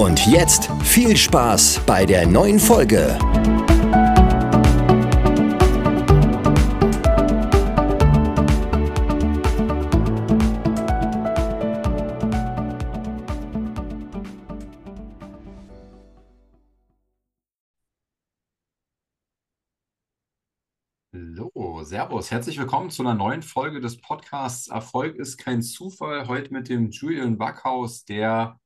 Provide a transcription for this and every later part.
Und jetzt viel Spaß bei der neuen Folge. So, Servus, herzlich willkommen zu einer neuen Folge des Podcasts Erfolg ist kein Zufall. Heute mit dem Julian Backhaus, der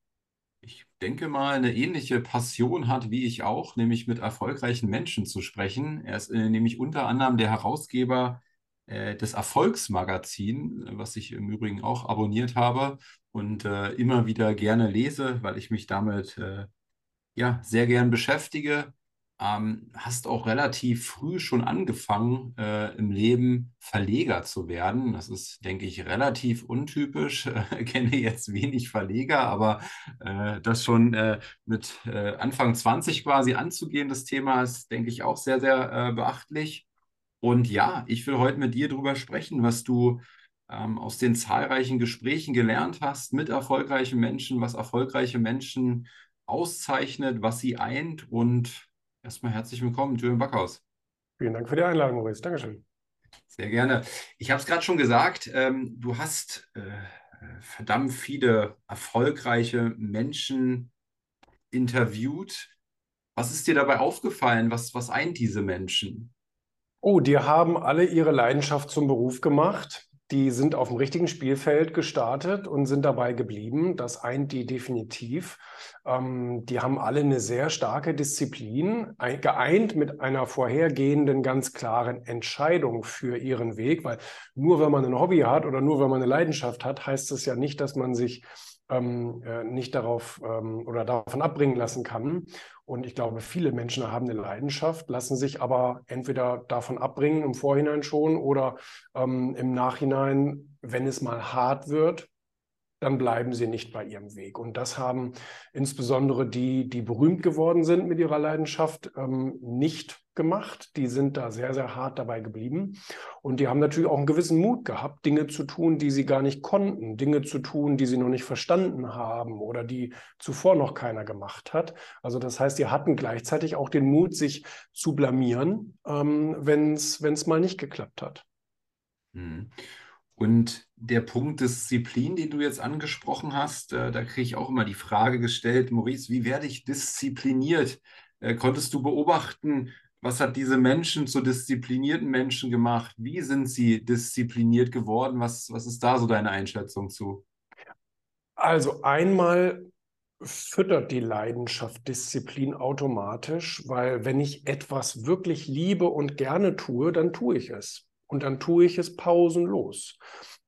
denke mal, eine ähnliche Passion hat wie ich auch, nämlich mit erfolgreichen Menschen zu sprechen. Er ist äh, nämlich unter anderem der Herausgeber äh, des Erfolgsmagazin, was ich im Übrigen auch abonniert habe und äh, immer wieder gerne lese, weil ich mich damit äh, ja sehr gern beschäftige ähm, hast auch relativ früh schon angefangen, äh, im Leben Verleger zu werden. Das ist, denke ich, relativ untypisch. Äh, kenne jetzt wenig Verleger, aber äh, das schon äh, mit äh, Anfang 20 quasi anzugehen, das Thema ist, denke ich, auch sehr, sehr äh, beachtlich. Und ja, ich will heute mit dir darüber sprechen, was du ähm, aus den zahlreichen Gesprächen gelernt hast mit erfolgreichen Menschen, was erfolgreiche Menschen auszeichnet, was sie eint und Erstmal herzlich willkommen, Julian Backhaus. Vielen Dank für die Einladung, Maurice. Dankeschön. Sehr gerne. Ich habe es gerade schon gesagt, ähm, du hast äh, verdammt viele erfolgreiche Menschen interviewt. Was ist dir dabei aufgefallen? Was, was eint diese Menschen? Oh, die haben alle ihre Leidenschaft zum Beruf gemacht. Die sind auf dem richtigen Spielfeld gestartet und sind dabei geblieben. Das eint die definitiv. Ähm, die haben alle eine sehr starke Disziplin, geeint mit einer vorhergehenden, ganz klaren Entscheidung für ihren Weg. Weil nur wenn man ein Hobby hat oder nur wenn man eine Leidenschaft hat, heißt es ja nicht, dass man sich ähm, äh, nicht darauf ähm, oder davon abbringen lassen kann. Und ich glaube, viele Menschen haben eine Leidenschaft, lassen sich aber entweder davon abbringen im Vorhinein schon oder ähm, im Nachhinein, wenn es mal hart wird, dann bleiben sie nicht bei ihrem Weg. Und das haben insbesondere die, die berühmt geworden sind mit ihrer Leidenschaft, ähm, nicht gemacht. Die sind da sehr, sehr hart dabei geblieben. Und die haben natürlich auch einen gewissen Mut gehabt, Dinge zu tun, die sie gar nicht konnten, Dinge zu tun, die sie noch nicht verstanden haben oder die zuvor noch keiner gemacht hat. Also das heißt, die hatten gleichzeitig auch den Mut, sich zu blamieren, ähm, wenn es mal nicht geklappt hat. Mhm. Und der Punkt Disziplin, den du jetzt angesprochen hast, äh, da kriege ich auch immer die Frage gestellt, Maurice, wie werde ich diszipliniert? Äh, konntest du beobachten, was hat diese Menschen zu disziplinierten Menschen gemacht? Wie sind sie diszipliniert geworden? Was, was ist da so deine Einschätzung zu? Also einmal füttert die Leidenschaft Disziplin automatisch, weil wenn ich etwas wirklich liebe und gerne tue, dann tue ich es und dann tue ich es pausenlos.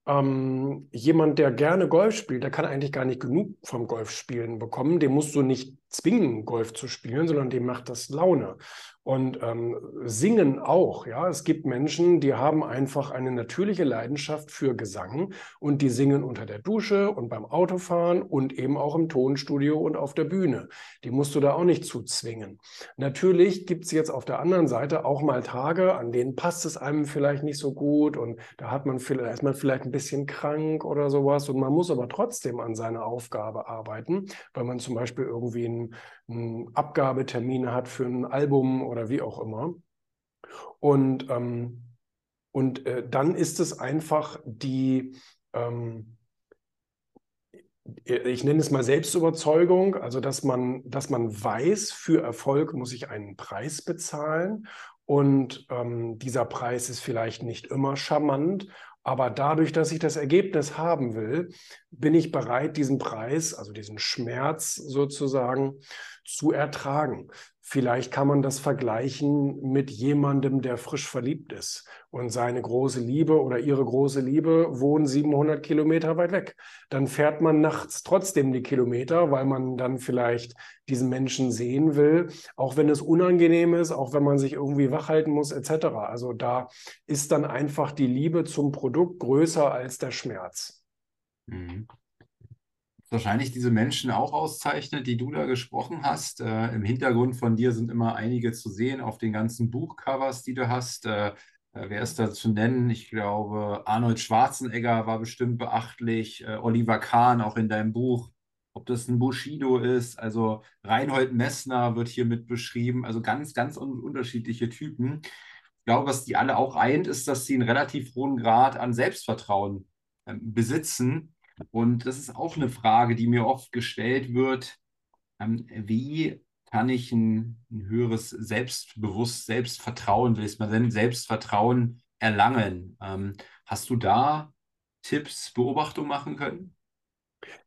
Ähm, jemand, der gerne Golf spielt, der kann eigentlich gar nicht genug vom Golfspielen bekommen. Dem musst du nicht zwingen, Golf zu spielen, sondern dem macht das Laune. Und ähm, singen auch, ja. Es gibt Menschen, die haben einfach eine natürliche Leidenschaft für Gesang und die singen unter der Dusche und beim Autofahren und eben auch im Tonstudio und auf der Bühne. Die musst du da auch nicht zu zwingen. Natürlich gibt es jetzt auf der anderen Seite auch mal Tage, an denen passt es einem vielleicht nicht so gut und da hat man vielleicht, ist man vielleicht ein bisschen krank oder sowas und man muss aber trotzdem an seiner Aufgabe arbeiten, weil man zum Beispiel irgendwie einen, einen Abgabetermin hat für ein Album oder wie auch immer. Und, ähm, und äh, dann ist es einfach die, ähm, ich nenne es mal Selbstüberzeugung, also dass man, dass man weiß, für Erfolg muss ich einen Preis bezahlen und ähm, dieser Preis ist vielleicht nicht immer charmant, aber dadurch, dass ich das Ergebnis haben will, bin ich bereit, diesen Preis, also diesen Schmerz sozusagen, zu ertragen. Vielleicht kann man das vergleichen mit jemandem, der frisch verliebt ist und seine große Liebe oder ihre große Liebe wohnen 700 Kilometer weit weg. Dann fährt man nachts trotzdem die Kilometer, weil man dann vielleicht diesen Menschen sehen will, auch wenn es unangenehm ist, auch wenn man sich irgendwie wachhalten muss, etc. Also da ist dann einfach die Liebe zum Produkt größer als der Schmerz. Mhm wahrscheinlich diese Menschen auch auszeichnet, die du da gesprochen hast. Äh, Im Hintergrund von dir sind immer einige zu sehen auf den ganzen Buchcovers, die du hast. Äh, äh, wer ist da zu nennen? Ich glaube, Arnold Schwarzenegger war bestimmt beachtlich, äh, Oliver Kahn auch in deinem Buch. Ob das ein Bushido ist, also Reinhold Messner wird hier mit beschrieben, also ganz, ganz un unterschiedliche Typen. Ich glaube, was die alle auch eint, ist, dass sie einen relativ hohen Grad an Selbstvertrauen äh, besitzen und das ist auch eine Frage, die mir oft gestellt wird. Ähm, wie kann ich ein, ein höheres Selbstbewusst, Selbstvertrauen, will ich mal nennen, Selbstvertrauen erlangen? Ähm, hast du da Tipps, Beobachtungen machen können?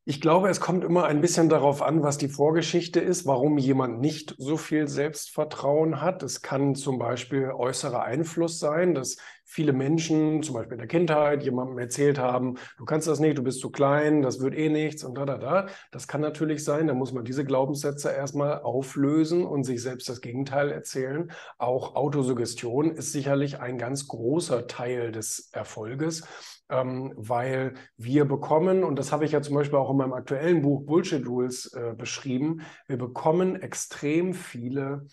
Ich glaube, es kommt immer ein bisschen darauf an, was die Vorgeschichte ist, warum jemand nicht so viel Selbstvertrauen hat. Es kann zum Beispiel äußerer Einfluss sein, dass viele Menschen, zum Beispiel in der Kindheit, jemandem erzählt haben, du kannst das nicht, du bist zu klein, das wird eh nichts und da, da, da. Das kann natürlich sein, da muss man diese Glaubenssätze erstmal auflösen und sich selbst das Gegenteil erzählen. Auch Autosuggestion ist sicherlich ein ganz großer Teil des Erfolges ähm, weil wir bekommen, und das habe ich ja zum Beispiel auch in meinem aktuellen Buch Bullshit Rules äh, beschrieben, wir bekommen extrem viele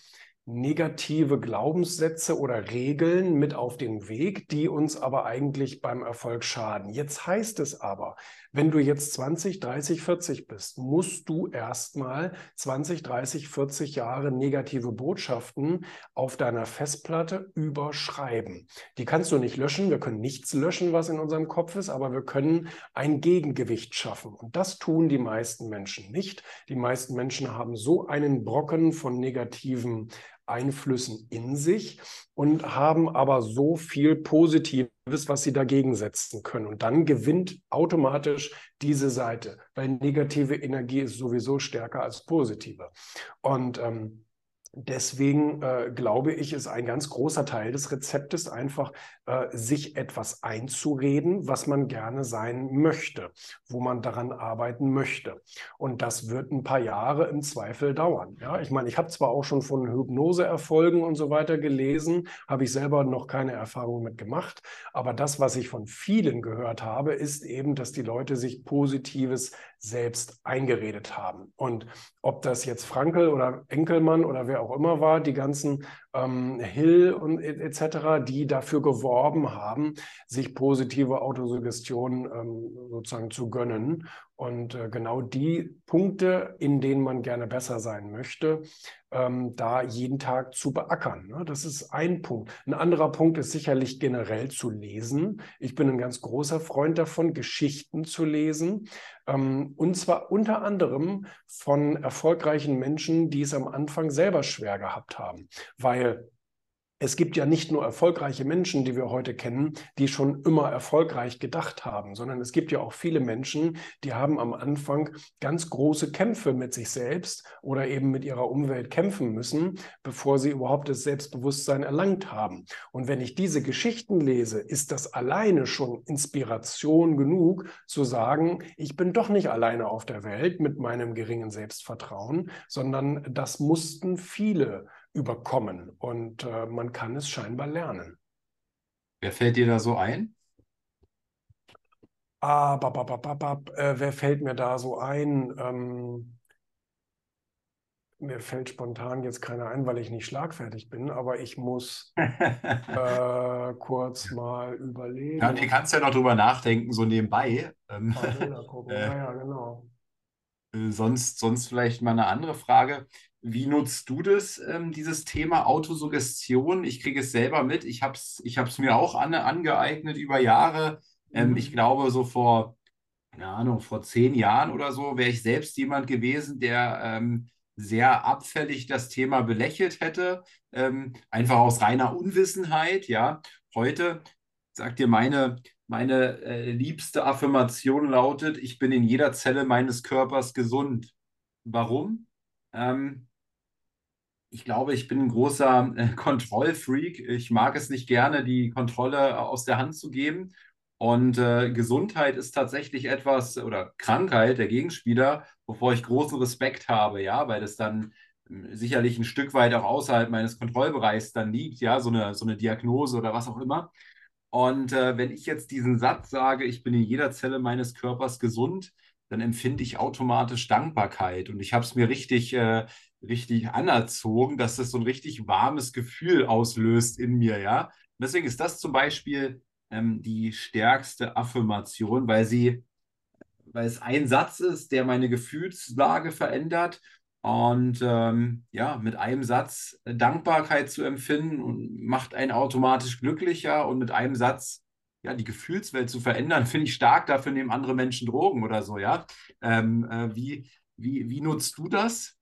negative Glaubenssätze oder Regeln mit auf den Weg, die uns aber eigentlich beim Erfolg schaden. Jetzt heißt es aber, wenn du jetzt 20, 30, 40 bist, musst du erstmal 20, 30, 40 Jahre negative Botschaften auf deiner Festplatte überschreiben. Die kannst du nicht löschen. Wir können nichts löschen, was in unserem Kopf ist, aber wir können ein Gegengewicht schaffen. Und das tun die meisten Menschen nicht. Die meisten Menschen haben so einen Brocken von negativen Einflüssen in sich und haben aber so viel Positives, was sie dagegen setzen können. Und dann gewinnt automatisch diese Seite, weil negative Energie ist sowieso stärker als positive. Und ähm, Deswegen äh, glaube ich, ist ein ganz großer Teil des Rezeptes einfach, äh, sich etwas einzureden, was man gerne sein möchte, wo man daran arbeiten möchte. Und das wird ein paar Jahre im Zweifel dauern. Ja, ich meine, ich habe zwar auch schon von Hypnoseerfolgen und so weiter gelesen, habe ich selber noch keine Erfahrung mit gemacht, aber das, was ich von vielen gehört habe, ist eben, dass die Leute sich Positives selbst eingeredet haben. Und ob das jetzt Frankel oder Enkelmann oder wer auch immer war, die ganzen ähm, Hill und etc., die dafür geworben haben, sich positive Autosuggestion ähm, sozusagen zu gönnen. Und äh, genau die Punkte, in denen man gerne besser sein möchte, ähm, da jeden Tag zu beackern. Ne? Das ist ein Punkt. Ein anderer Punkt ist sicherlich generell zu lesen. Ich bin ein ganz großer Freund davon, Geschichten zu lesen. Ähm, und zwar unter anderem von erfolgreichen Menschen, die es am Anfang selber schwer gehabt haben. Weil es gibt ja nicht nur erfolgreiche Menschen, die wir heute kennen, die schon immer erfolgreich gedacht haben, sondern es gibt ja auch viele Menschen, die haben am Anfang ganz große Kämpfe mit sich selbst oder eben mit ihrer Umwelt kämpfen müssen, bevor sie überhaupt das Selbstbewusstsein erlangt haben. Und wenn ich diese Geschichten lese, ist das alleine schon Inspiration genug zu sagen, ich bin doch nicht alleine auf der Welt mit meinem geringen Selbstvertrauen, sondern das mussten viele überkommen und äh, man kann es scheinbar lernen. Wer fällt dir da so ein? Ah, bab, bab, bab, bab, äh, wer fällt mir da so ein? Ähm, mir fällt spontan jetzt keiner ein, weil ich nicht schlagfertig bin, aber ich muss äh, kurz mal überlegen. Ja, du kannst ja noch drüber nachdenken, so nebenbei. Ähm, gucken. äh, ja, genau. Äh, sonst, sonst vielleicht mal eine andere Frage. Wie nutzt du das, ähm, dieses Thema Autosuggestion? Ich kriege es selber mit. Ich habe es ich mir auch an, angeeignet über Jahre. Ähm, mhm. Ich glaube, so vor, keine Ahnung, vor zehn Jahren oder so wäre ich selbst jemand gewesen, der ähm, sehr abfällig das Thema belächelt hätte. Ähm, einfach aus reiner Unwissenheit. Ja, heute sagt dir meine, meine äh, liebste Affirmation lautet, ich bin in jeder Zelle meines Körpers gesund. Warum? Ähm, ich glaube, ich bin ein großer äh, Kontrollfreak. Ich mag es nicht gerne, die Kontrolle aus der Hand zu geben. Und äh, Gesundheit ist tatsächlich etwas, oder Krankheit, der Gegenspieler, wovor ich großen Respekt habe, ja, weil das dann äh, sicherlich ein Stück weit auch außerhalb meines Kontrollbereichs dann liegt, ja, so eine, so eine Diagnose oder was auch immer. Und äh, wenn ich jetzt diesen Satz sage, ich bin in jeder Zelle meines Körpers gesund, dann empfinde ich automatisch Dankbarkeit. Und ich habe es mir richtig, äh, richtig anerzogen, dass das so ein richtig warmes Gefühl auslöst in mir, ja. deswegen ist das zum Beispiel ähm, die stärkste Affirmation, weil sie, weil es ein Satz ist, der meine Gefühlslage verändert. Und ähm, ja, mit einem Satz Dankbarkeit zu empfinden und macht einen automatisch glücklicher und mit einem Satz ja, die Gefühlswelt zu verändern, finde ich stark. Dafür nehmen andere Menschen Drogen oder so, ja. Ähm, äh, wie, wie, wie nutzt du das?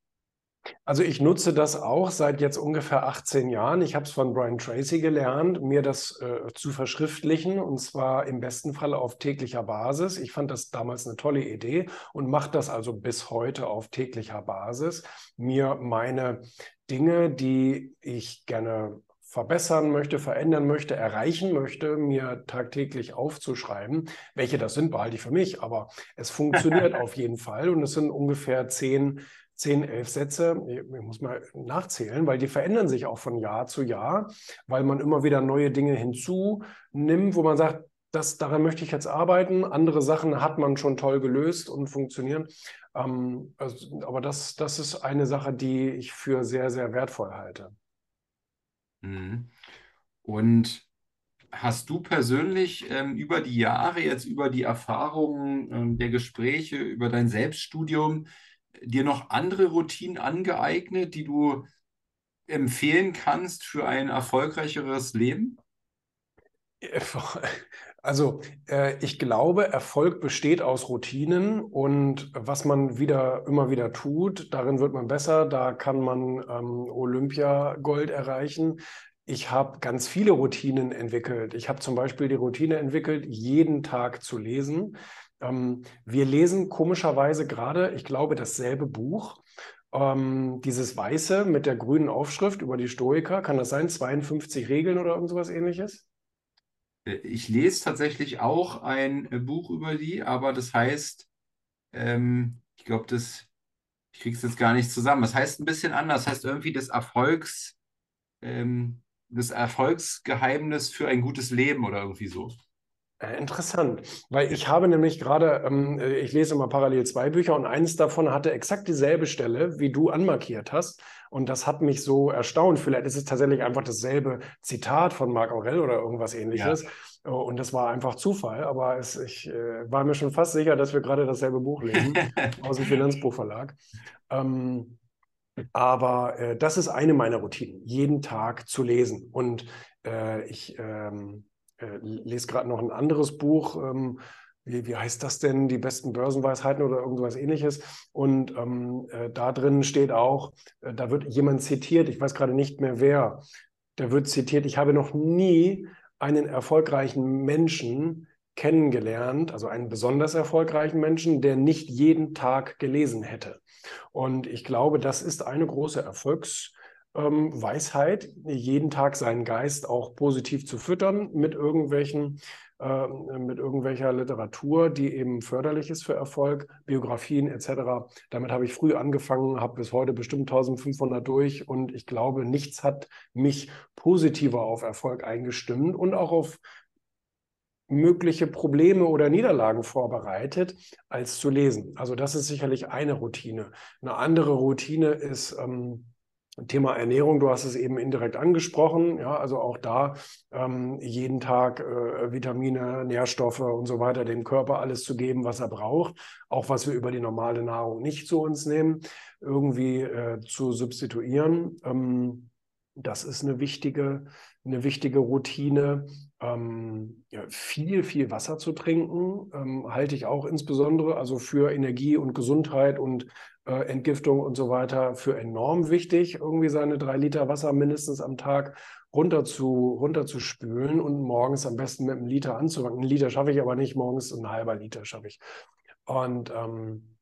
Also ich nutze das auch seit jetzt ungefähr 18 Jahren. Ich habe es von Brian Tracy gelernt, mir das äh, zu verschriftlichen und zwar im besten Fall auf täglicher Basis. Ich fand das damals eine tolle Idee und mache das also bis heute auf täglicher Basis. Mir meine Dinge, die ich gerne verbessern möchte, verändern möchte, erreichen möchte, mir tagtäglich aufzuschreiben. Welche das sind, behalte ich für mich, aber es funktioniert auf jeden Fall und es sind ungefähr zehn zehn, elf Sätze, ich muss mal nachzählen, weil die verändern sich auch von Jahr zu Jahr, weil man immer wieder neue Dinge hinzunimmt, wo man sagt, das, daran möchte ich jetzt arbeiten. Andere Sachen hat man schon toll gelöst und funktionieren. Ähm, also, aber das, das ist eine Sache, die ich für sehr, sehr wertvoll halte. Mhm. Und hast du persönlich ähm, über die Jahre, jetzt über die Erfahrungen ähm, der Gespräche, über dein Selbststudium, dir noch andere Routinen angeeignet, die du empfehlen kannst für ein erfolgreicheres Leben? Also äh, ich glaube, Erfolg besteht aus Routinen und was man wieder immer wieder tut, darin wird man besser, da kann man ähm, Olympiagold erreichen. Ich habe ganz viele Routinen entwickelt. Ich habe zum Beispiel die Routine entwickelt, jeden Tag zu lesen. Ähm, wir lesen komischerweise gerade, ich glaube, dasselbe Buch. Ähm, dieses weiße mit der grünen Aufschrift über die Stoiker, kann das sein? 52 Regeln oder irgendwas ähnliches? Äh, ich lese tatsächlich auch ein äh, Buch über die, aber das heißt, ähm, ich glaube, das, ich es jetzt gar nicht zusammen. Das heißt ein bisschen anders, das heißt irgendwie das Erfolgs, ähm, das Erfolgsgeheimnis für ein gutes Leben oder irgendwie so. Interessant, weil ich habe nämlich gerade, ähm, äh, ich lese immer parallel zwei Bücher und eines davon hatte exakt dieselbe Stelle, wie du anmarkiert hast. Und das hat mich so erstaunt. Vielleicht ist es tatsächlich einfach dasselbe Zitat von Marc Aurel oder irgendwas ähnliches. Ja. Oh, und das war einfach Zufall, aber es, ich äh, war mir schon fast sicher, dass wir gerade dasselbe Buch lesen aus dem Finanzbuchverlag. Ähm, aber äh, das ist eine meiner Routinen, jeden Tag zu lesen. Und äh, ich ähm, äh, lese gerade noch ein anderes Buch. Ähm, wie, wie heißt das denn? Die besten Börsenweisheiten oder irgendwas ähnliches. Und ähm, äh, da drin steht auch, äh, da wird jemand zitiert, ich weiß gerade nicht mehr wer, da wird zitiert, ich habe noch nie einen erfolgreichen Menschen kennengelernt, also einen besonders erfolgreichen Menschen, der nicht jeden Tag gelesen hätte. Und ich glaube, das ist eine große Erfolgs- ähm, Weisheit, jeden Tag seinen Geist auch positiv zu füttern mit irgendwelchen äh, mit irgendwelcher Literatur, die eben förderlich ist für Erfolg, Biografien etc. Damit habe ich früh angefangen, habe bis heute bestimmt 1500 durch und ich glaube, nichts hat mich positiver auf Erfolg eingestimmt und auch auf mögliche Probleme oder Niederlagen vorbereitet, als zu lesen. Also das ist sicherlich eine Routine. Eine andere Routine ist ähm, Thema Ernährung, du hast es eben indirekt angesprochen, ja, also auch da ähm, jeden Tag äh, Vitamine, Nährstoffe und so weiter dem Körper alles zu geben, was er braucht, auch was wir über die normale Nahrung nicht zu uns nehmen, irgendwie äh, zu substituieren. Ähm, das ist eine wichtige, eine wichtige Routine. Ähm, ja, viel, viel Wasser zu trinken, ähm, halte ich auch insbesondere also für Energie und Gesundheit und äh, Entgiftung und so weiter für enorm wichtig, irgendwie seine drei Liter Wasser mindestens am Tag runter zu, runter zu spülen und morgens am besten mit einem Liter anzufangen. Ein Liter schaffe ich aber nicht, morgens ein halber Liter schaffe ich. Und ähm,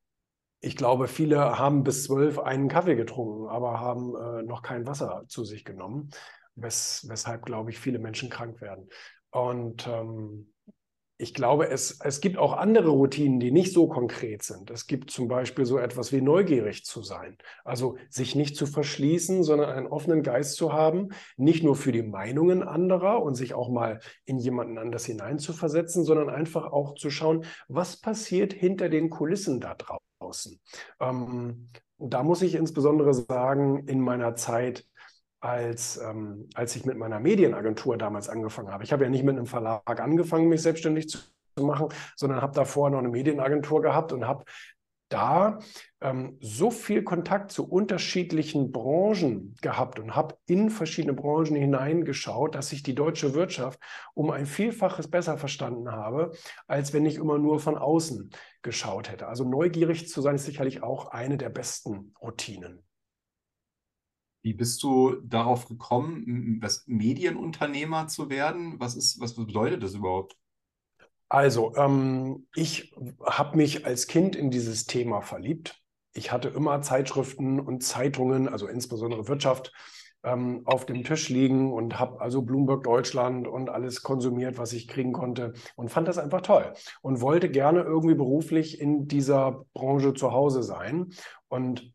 ich glaube, viele haben bis zwölf einen Kaffee getrunken, aber haben äh, noch kein Wasser zu sich genommen, wes weshalb, glaube ich, viele Menschen krank werden. Und ähm, ich glaube, es, es gibt auch andere Routinen, die nicht so konkret sind. Es gibt zum Beispiel so etwas wie neugierig zu sein. Also sich nicht zu verschließen, sondern einen offenen Geist zu haben, nicht nur für die Meinungen anderer und sich auch mal in jemanden anders hineinzuversetzen, sondern einfach auch zu schauen, was passiert hinter den Kulissen da draußen. Ähm, da muss ich insbesondere sagen, in meiner Zeit als, ähm, als ich mit meiner Medienagentur damals angefangen habe. Ich habe ja nicht mit einem Verlag angefangen, mich selbstständig zu, machen, sondern habe davor noch eine Medienagentur gehabt und habe da ähm, so viel Kontakt zu unterschiedlichen Branchen gehabt und habe in verschiedene Branchen hineingeschaut, dass ich die deutsche Wirtschaft um ein Vielfaches besser verstanden habe, als wenn ich immer nur von außen geschaut hätte. Also neugierig zu sein ist sicherlich auch eine der besten Routinen. Wie bist du darauf gekommen, was Medienunternehmer zu werden? Was ist, was bedeutet das überhaupt? Also, ähm, ich habe mich als Kind in dieses Thema verliebt. Ich hatte immer Zeitschriften und Zeitungen, also insbesondere Wirtschaft, ähm, auf dem Tisch liegen und habe also Bloomberg Deutschland und alles konsumiert, was ich kriegen konnte und fand das einfach toll und wollte gerne irgendwie beruflich in dieser Branche zu Hause sein. Und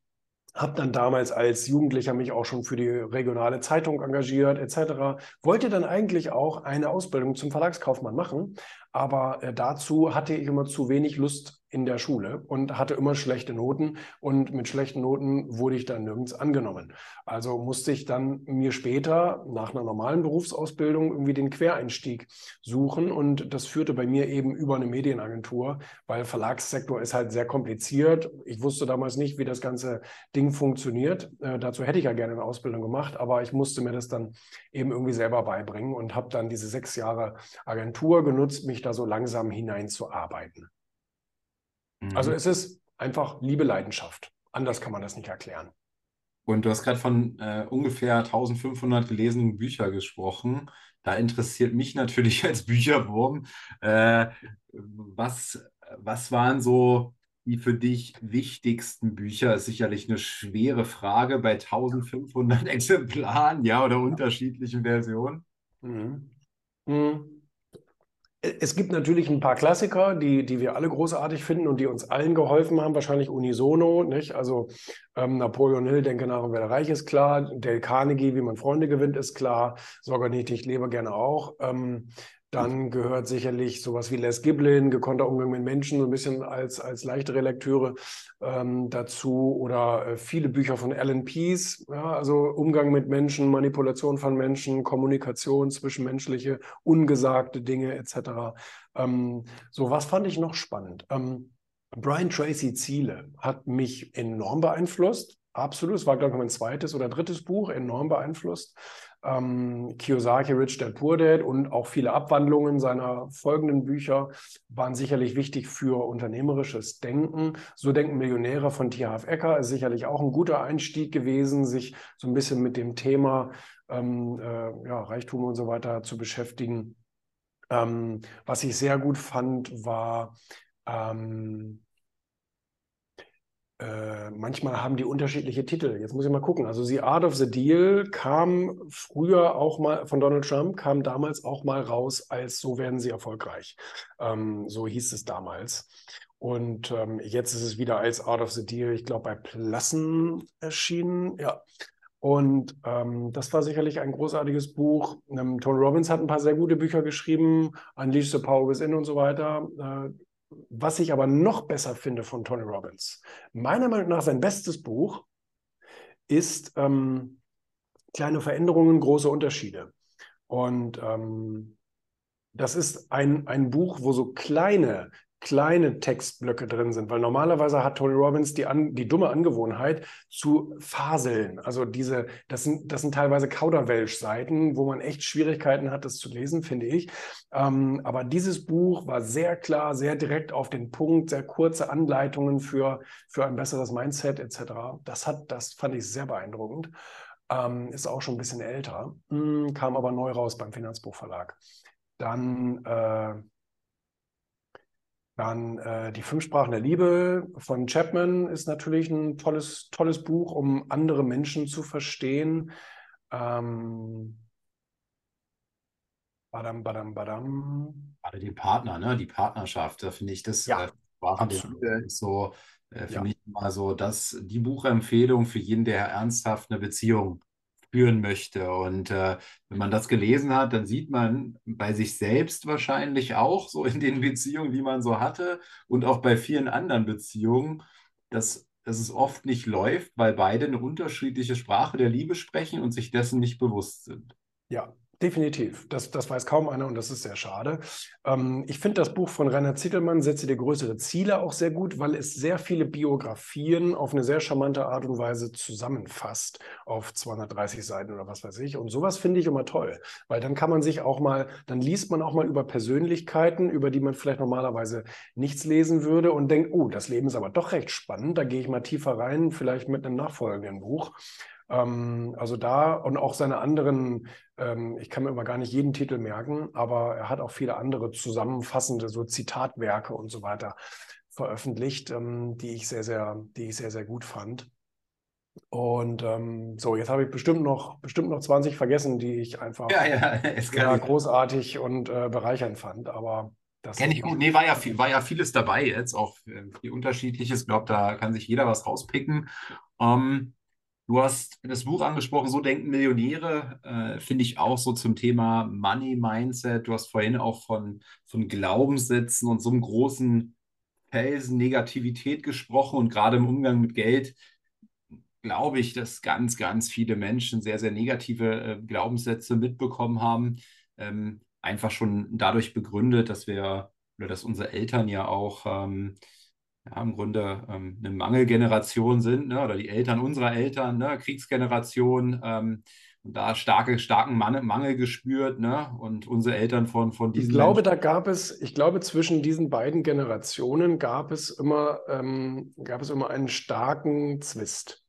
habe dann damals als Jugendlicher mich auch schon für die regionale Zeitung engagiert etc. Wollte dann eigentlich auch eine Ausbildung zum Verlagskaufmann machen, aber äh, dazu hatte ich immer zu wenig Lust in der Schule und hatte immer schlechte Noten und mit schlechten Noten wurde ich dann nirgends angenommen. Also musste ich dann mir später nach einer normalen Berufsausbildung irgendwie den Quereinstieg suchen und das führte bei mir eben über eine Medienagentur, weil Verlagssektor ist halt sehr kompliziert. Ich wusste damals nicht, wie das ganze Ding funktioniert. Äh, dazu hätte ich ja gerne eine Ausbildung gemacht, aber ich musste mir das dann eben irgendwie selber beibringen und habe dann diese sechs Jahre Agentur genutzt, mich da so langsam hineinzuarbeiten. Also mhm. es ist einfach Liebe, Leidenschaft. Anders kann man das nicht erklären. Und du hast gerade von äh, ungefähr 1500 gelesenen Büchern gesprochen. Da interessiert mich natürlich als Bücherwurm, äh, was, was waren so die für dich wichtigsten Bücher? Ist sicherlich eine schwere Frage bei 1500 Exemplaren, ja, oder unterschiedlichen Versionen. Mhm. Mhm. Es gibt natürlich ein paar Klassiker, die, die wir alle großartig finden und die uns allen geholfen haben, wahrscheinlich unisono. Nicht? Also ähm, Napoleon Hill, Denke nach und werde reich, ist klar. Dale Carnegie, Wie man Freunde gewinnt, ist klar. Sorge nicht, ich lebe gerne auch. Ähm, dann gehört sicherlich sowas wie Les Giblin, gekonnter Umgang mit Menschen, so ein bisschen als, als leichtere Lektüre ähm, dazu oder äh, viele Bücher von Alan Pease, ja, also Umgang mit Menschen, Manipulation von Menschen, Kommunikation, zwischenmenschliche, ungesagte Dinge etc. Ähm, so, was fand ich noch spannend? Ähm, Brian Tracy Ziele hat mich enorm beeinflusst. Absolut. Es war, glaube ich, mein zweites oder drittes Buch, enorm beeinflusst ähm, Kiyosaki, Rich Dad Poor Dad und auch viele Abwandlungen seiner folgenden Bücher waren sicherlich wichtig für unternehmerisches Denken. So denken Millionäre von T.H.F. Ecker ist sicherlich auch ein guter Einstieg gewesen, sich so ein bisschen mit dem Thema ähm, äh, ja, Reichtum und so weiter zu beschäftigen. Ähm, was ich sehr gut fand, war ähm, äh, manchmal haben die unterschiedliche Titel. Jetzt muss ich mal gucken. Also The Art of the Deal kam früher auch mal von Donald Trump, kam damals auch mal raus als So werden sie erfolgreich. Ähm, so hieß es damals. Und ähm, jetzt ist es wieder als Art of the Deal, ich glaube, bei Plassen erschienen. Ja. Und ähm, das war sicherlich ein großartiges Buch. Ähm, Tony Robbins hat ein paar sehr gute Bücher geschrieben, Unleash the Power Within und so weiter. Äh, was ich aber noch besser finde von Tony Robbins, meiner Meinung nach sein bestes Buch ist ähm, Kleine Veränderungen, große Unterschiede. Und ähm, das ist ein, ein Buch, wo so kleine kleine Textblöcke drin sind, weil normalerweise hat Tony Robbins die, an, die dumme Angewohnheit zu faseln. Also diese, das sind, das sind teilweise Kauderwelsch-Seiten, wo man echt Schwierigkeiten hat, das zu lesen, finde ich. Ähm, aber dieses Buch war sehr klar, sehr direkt auf den Punkt, sehr kurze Anleitungen für, für ein besseres Mindset etc. Das hat, das fand ich sehr beeindruckend. Ähm, ist auch schon ein bisschen älter, hm, kam aber neu raus beim Finanzbuchverlag. Dann äh, Dann äh, Die Fünf Sprachen der Liebe von Chapman ist natürlich ein tolles, tolles Buch, um andere Menschen zu verstehen. Ähm, badam, badam, badam. Gerade den Partner, ne? Die Partnerschaft, da finde ich das Ja, äh, absolut. So äh, für Ja. mich mal so, dass die Buchempfehlung für jeden, der ernsthaft eine Beziehung führen möchte. Und äh, wenn man das gelesen hat, dann sieht man bei sich selbst wahrscheinlich auch so in den Beziehungen, die man so hatte und auch bei vielen anderen Beziehungen, dass, dass es oft nicht läuft, weil beide eine unterschiedliche Sprache der Liebe sprechen und sich dessen nicht bewusst sind. Ja, definitiv. Das, das weiß kaum einer und das ist sehr schade. Ähm, ich finde das Buch von Rainer Zittelmann, Setze dir größere Ziele, auch sehr gut, weil es sehr viele Biografien auf eine sehr charmante Art und Weise zusammenfasst, auf 230 Seiten oder was weiß ich. Und sowas finde ich immer toll, weil dann kann man sich auch mal, dann liest man auch mal über Persönlichkeiten, über die man vielleicht normalerweise nichts lesen würde und denkt, oh, das Leben ist aber doch recht spannend, da gehe ich mal tiefer rein, vielleicht mit einem nachfolgenden Buch. Ähm, also da und auch seine anderen, ähm, ich kann mir immer gar nicht jeden Titel merken, aber er hat auch viele andere zusammenfassende, so Zitatwerke und so weiter veröffentlicht, ähm, die ich sehr, sehr, die ich sehr, sehr gut fand. Und ähm, so, jetzt habe ich bestimmt noch, bestimmt noch 20 vergessen, die ich einfach Ja, ja, ich. großartig und äh, bereichernd fand. Aber das Kenne ich gut. Nee, war ja, viel, war ja vieles dabei jetzt, auch äh, viel Unterschiedliches. Ich glaube, da kann sich jeder was rauspicken. Ähm, du hast das Buch angesprochen, So denken Millionäre, äh, finde ich auch so zum Thema Money Mindset. Du hast vorhin auch von, von Glaubenssätzen und so einem großen Felsen Negativität gesprochen und gerade im Umgang mit Geld glaube ich, dass ganz, ganz viele Menschen sehr, sehr negative äh, Glaubenssätze mitbekommen haben. Ähm, einfach schon dadurch begründet, dass wir oder dass unsere Eltern ja auch ähm, ja, im Grunde ähm, eine Mangelgeneration sind, ne? oder die Eltern unserer Eltern, ne? Kriegsgeneration, ähm, und da starke, starken Mangel, Mangel gespürt, ne? Und unsere Eltern von, von Ich diesen glaube, Menschen. da gab es, ich glaube, zwischen diesen beiden Generationen gab es immer, ähm, gab es immer einen starken Zwist.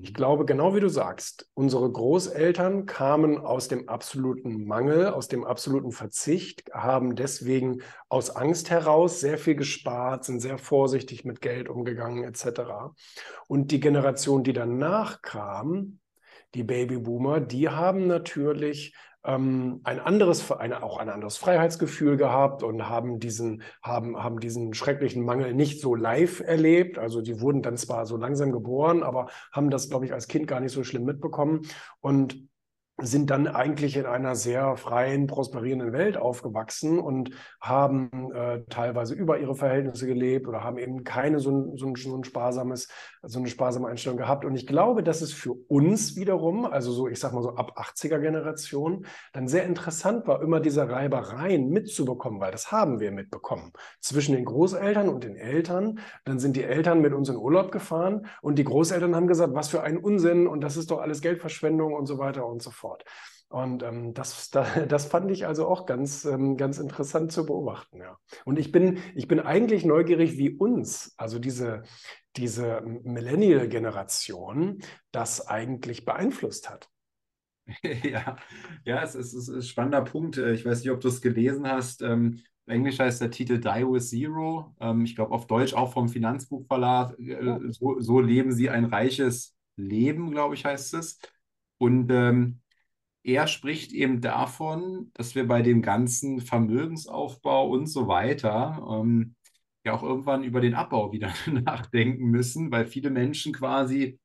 Ich glaube, genau wie du sagst, unsere Großeltern kamen aus dem absoluten Mangel, aus dem absoluten Verzicht, haben deswegen aus Angst heraus sehr viel gespart, sind sehr vorsichtig mit Geld umgegangen, etc. Und die Generation, die danach kam, die Babyboomer, die haben natürlich ähm, ein anderes, eine, auch ein anderes Freiheitsgefühl gehabt und haben diesen, haben, haben diesen schrecklichen Mangel nicht so live erlebt. Also die wurden dann zwar so langsam geboren, aber haben das, glaube ich, als Kind gar nicht so schlimm mitbekommen und sind dann eigentlich in einer sehr freien, prosperierenden Welt aufgewachsen und haben äh, teilweise über ihre Verhältnisse gelebt oder haben eben keine so so so ein sparsames, so eine sparsame Einstellung gehabt. Und ich glaube, dass es für uns wiederum, also so, ich sag mal so ab 80er Generation, dann sehr interessant war, immer diese Reibereien mitzubekommen, weil das haben wir mitbekommen. Zwischen den Großeltern und den Eltern. Dann sind die Eltern mit uns in Urlaub gefahren und die Großeltern haben gesagt, was für ein Unsinn und das ist doch alles Geldverschwendung und so weiter und so fort. Und ähm, das, das fand ich also auch ganz, ähm, ganz interessant zu beobachten, ja. Und ich bin, ich bin eigentlich neugierig, wie uns, also diese, diese Millennial-Generation, das eigentlich beeinflusst hat. Ja, ja, es ist, es ist ein spannender Punkt. Äh, Ich weiß nicht, ob du es gelesen hast. Ähm, Auf Englisch heißt der Titel Die with Zero. Ähm, ich glaube, auf Deutsch auch vom Finanzbuchverlag. Äh, so, so leben sie ein reiches Leben, glaube ich, heißt es. Und ähm, er spricht eben davon, dass wir bei dem ganzen Vermögensaufbau und so weiter ähm, ja auch irgendwann über den Abbau wieder nachdenken müssen, weil viele Menschen quasi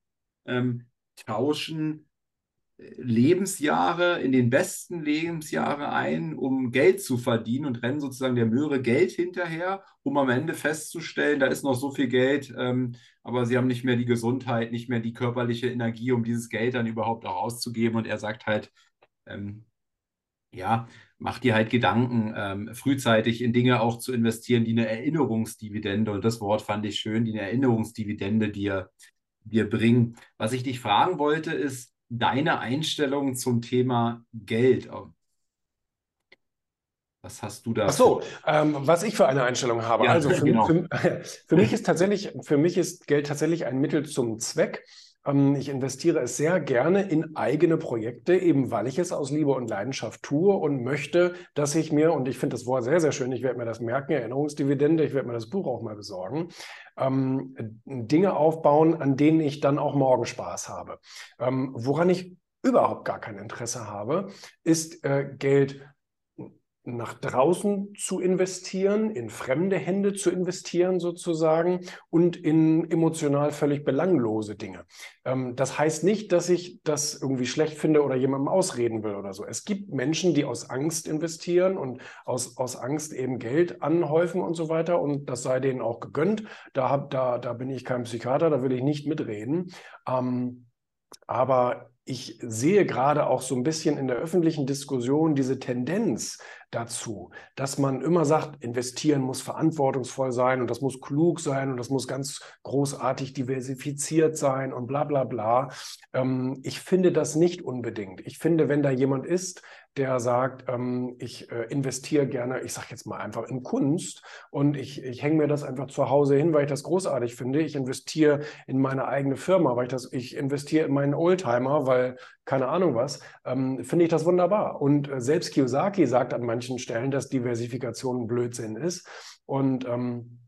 ähm, tauschen Lebensjahre in den besten Lebensjahre ein, um Geld zu verdienen und rennen sozusagen der Möhre Geld hinterher, um am Ende festzustellen, da ist noch so viel Geld, ähm, aber sie haben nicht mehr die Gesundheit, nicht mehr die körperliche Energie, um dieses Geld dann überhaupt auch auszugeben. Und er sagt halt, ähm, ja, mach dir halt Gedanken, ähm, frühzeitig in Dinge auch zu investieren, die eine Erinnerungsdividende, und das Wort fand ich schön, die eine Erneuerungsdividende dir, dir bringen. Was ich dich fragen wollte, ist deine Einstellung zum Thema Geld. Was hast du da? Ach so, ähm, was ich für eine Einstellung habe. Ja, also für, genau. für, für mich ist tatsächlich, für mich ist Geld tatsächlich ein Mittel zum Zweck. Ähm, ich investiere es sehr gerne in eigene Projekte, eben weil ich es aus Liebe und Leidenschaft tue und möchte, dass ich mir, und ich finde das Wort sehr, sehr schön, ich werde mir das merken, Erinnerungsdividende, ich werde mir das Buch auch mal besorgen, ähm, Dinge aufbauen, an denen ich dann auch morgen Spaß habe. Ähm, woran ich überhaupt gar kein Interesse habe, ist äh, Geld nach draußen zu investieren, in fremde Hände zu investieren sozusagen und in emotional völlig belanglose Dinge. Ähm, das heißt nicht, dass ich das irgendwie schlecht finde oder jemandem ausreden will oder so. Es gibt Menschen, die aus Angst investieren und aus, aus Angst eben Geld anhäufen und so weiter und das sei denen auch gegönnt. Da, hab, da, da bin ich kein Psychiater, da will ich nicht mitreden. Ähm, aber ich sehe gerade auch so ein bisschen in der öffentlichen Diskussion diese Tendenz dazu, dass man immer sagt, investieren muss verantwortungsvoll sein und das muss klug sein und das muss ganz großartig diversifiziert sein und bla bla bla. Ähm, ich finde das nicht unbedingt. Ich finde, wenn da jemand ist, der sagt, ähm, ich äh, investiere gerne, ich sage jetzt mal einfach in Kunst und ich, ich hänge mir das einfach zu Hause hin, weil ich das großartig finde. Ich investiere in meine eigene Firma, weil ich das, ich investiere in meinen Oldtimer, weil keine Ahnung was, ähm, finde ich das wunderbar. Und äh, selbst Kiyosaki sagt an manchen Stellen, dass Diversifikation Blödsinn ist. Und ähm,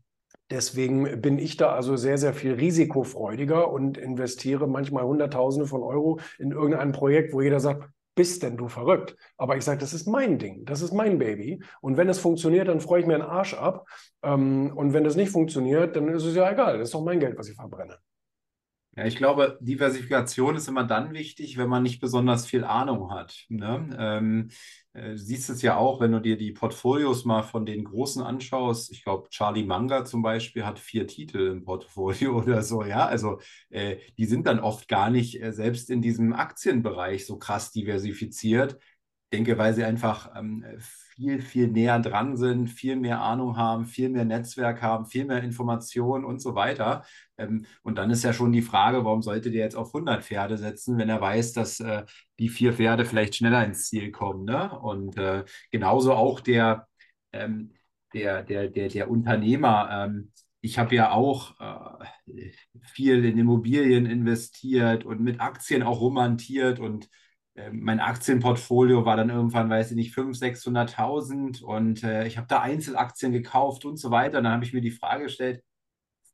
Deswegen bin ich da also sehr, sehr viel risikofreudiger und investiere manchmal Hunderttausende von Euro in irgendein Projekt, wo jeder sagt, bist denn du verrückt? Aber ich sage, das ist mein Ding, das ist mein Baby. Und wenn es funktioniert, dann freue ich mir einen Arsch ab. Ähm, und wenn das nicht funktioniert, dann ist es ja egal. Das ist doch mein Geld, was ich verbrenne. Ja, ich glaube, Diversifikation ist immer dann wichtig, wenn man nicht besonders viel Ahnung hat. Ne? Ähm, äh, siehst es ja auch, wenn du dir die Portfolios mal von den Großen anschaust. Ich glaube, Charlie Munger zum Beispiel hat vier Titel im Portfolio oder so. Ja, also äh, die sind dann oft gar nicht äh, selbst in diesem Aktienbereich so krass diversifiziert. Ich denke, weil sie einfach ähm, viel, viel näher dran sind, viel mehr Ahnung haben, viel mehr Netzwerk haben, viel mehr Informationen und so weiter. Ähm, und dann ist ja schon die Frage, warum sollte der jetzt auf 100 Pferde setzen, wenn er weiß, dass äh, die vier Pferde vielleicht schneller ins Ziel kommen. Ne? Und äh, genauso auch der, ähm, der, der, der, der Unternehmer. Ähm, ich habe ja auch äh, viel in Immobilien investiert und mit Aktien auch romantiert und ähm, mein Aktienportfolio war dann irgendwann, weiß ich nicht, 500.000, 600.000 und äh, ich habe da Einzelaktien gekauft und so weiter. Und dann habe ich mir die Frage gestellt,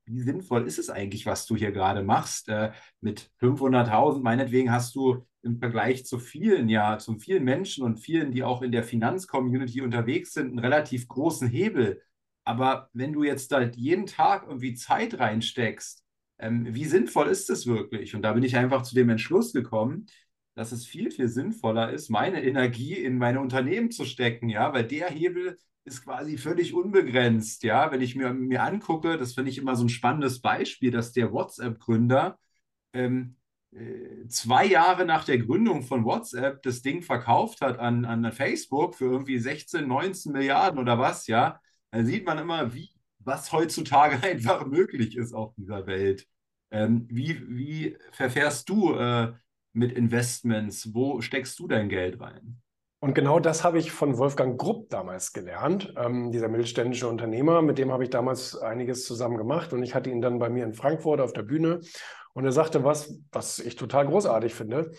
wie sinnvoll ist es eigentlich, was du hier gerade machst? Äh, mit 500.000, meinetwegen hast du im Vergleich zu vielen, ja, zu vielen Menschen und vielen, die auch in der Finanzcommunity unterwegs sind, einen relativ großen Hebel. Aber wenn du jetzt da jeden Tag irgendwie Zeit reinsteckst, ähm, wie sinnvoll ist es wirklich? Und da bin ich einfach zu dem Entschluss gekommen, dass es viel, viel sinnvoller ist, meine Energie in meine Unternehmen zu stecken, ja, weil der Hebel ist quasi völlig unbegrenzt, ja. Wenn ich mir, mir angucke, das finde ich immer so ein spannendes Beispiel, dass der WhatsApp-Gründer ähm, äh, zwei Jahre nach der Gründung von WhatsApp das Ding verkauft hat an, an Facebook für irgendwie 16, 19 Milliarden oder was, ja, dann sieht man immer, wie, was heutzutage einfach möglich ist auf dieser Welt. Ähm, wie, wie verfährst du äh, mit Investments? Wo steckst du dein Geld rein? Und genau das habe ich von Wolfgang Grupp damals gelernt, ähm, dieser mittelständische Unternehmer, mit dem habe ich damals einiges zusammen gemacht und ich hatte ihn dann bei mir in Frankfurt auf der Bühne und er sagte was, was ich total großartig finde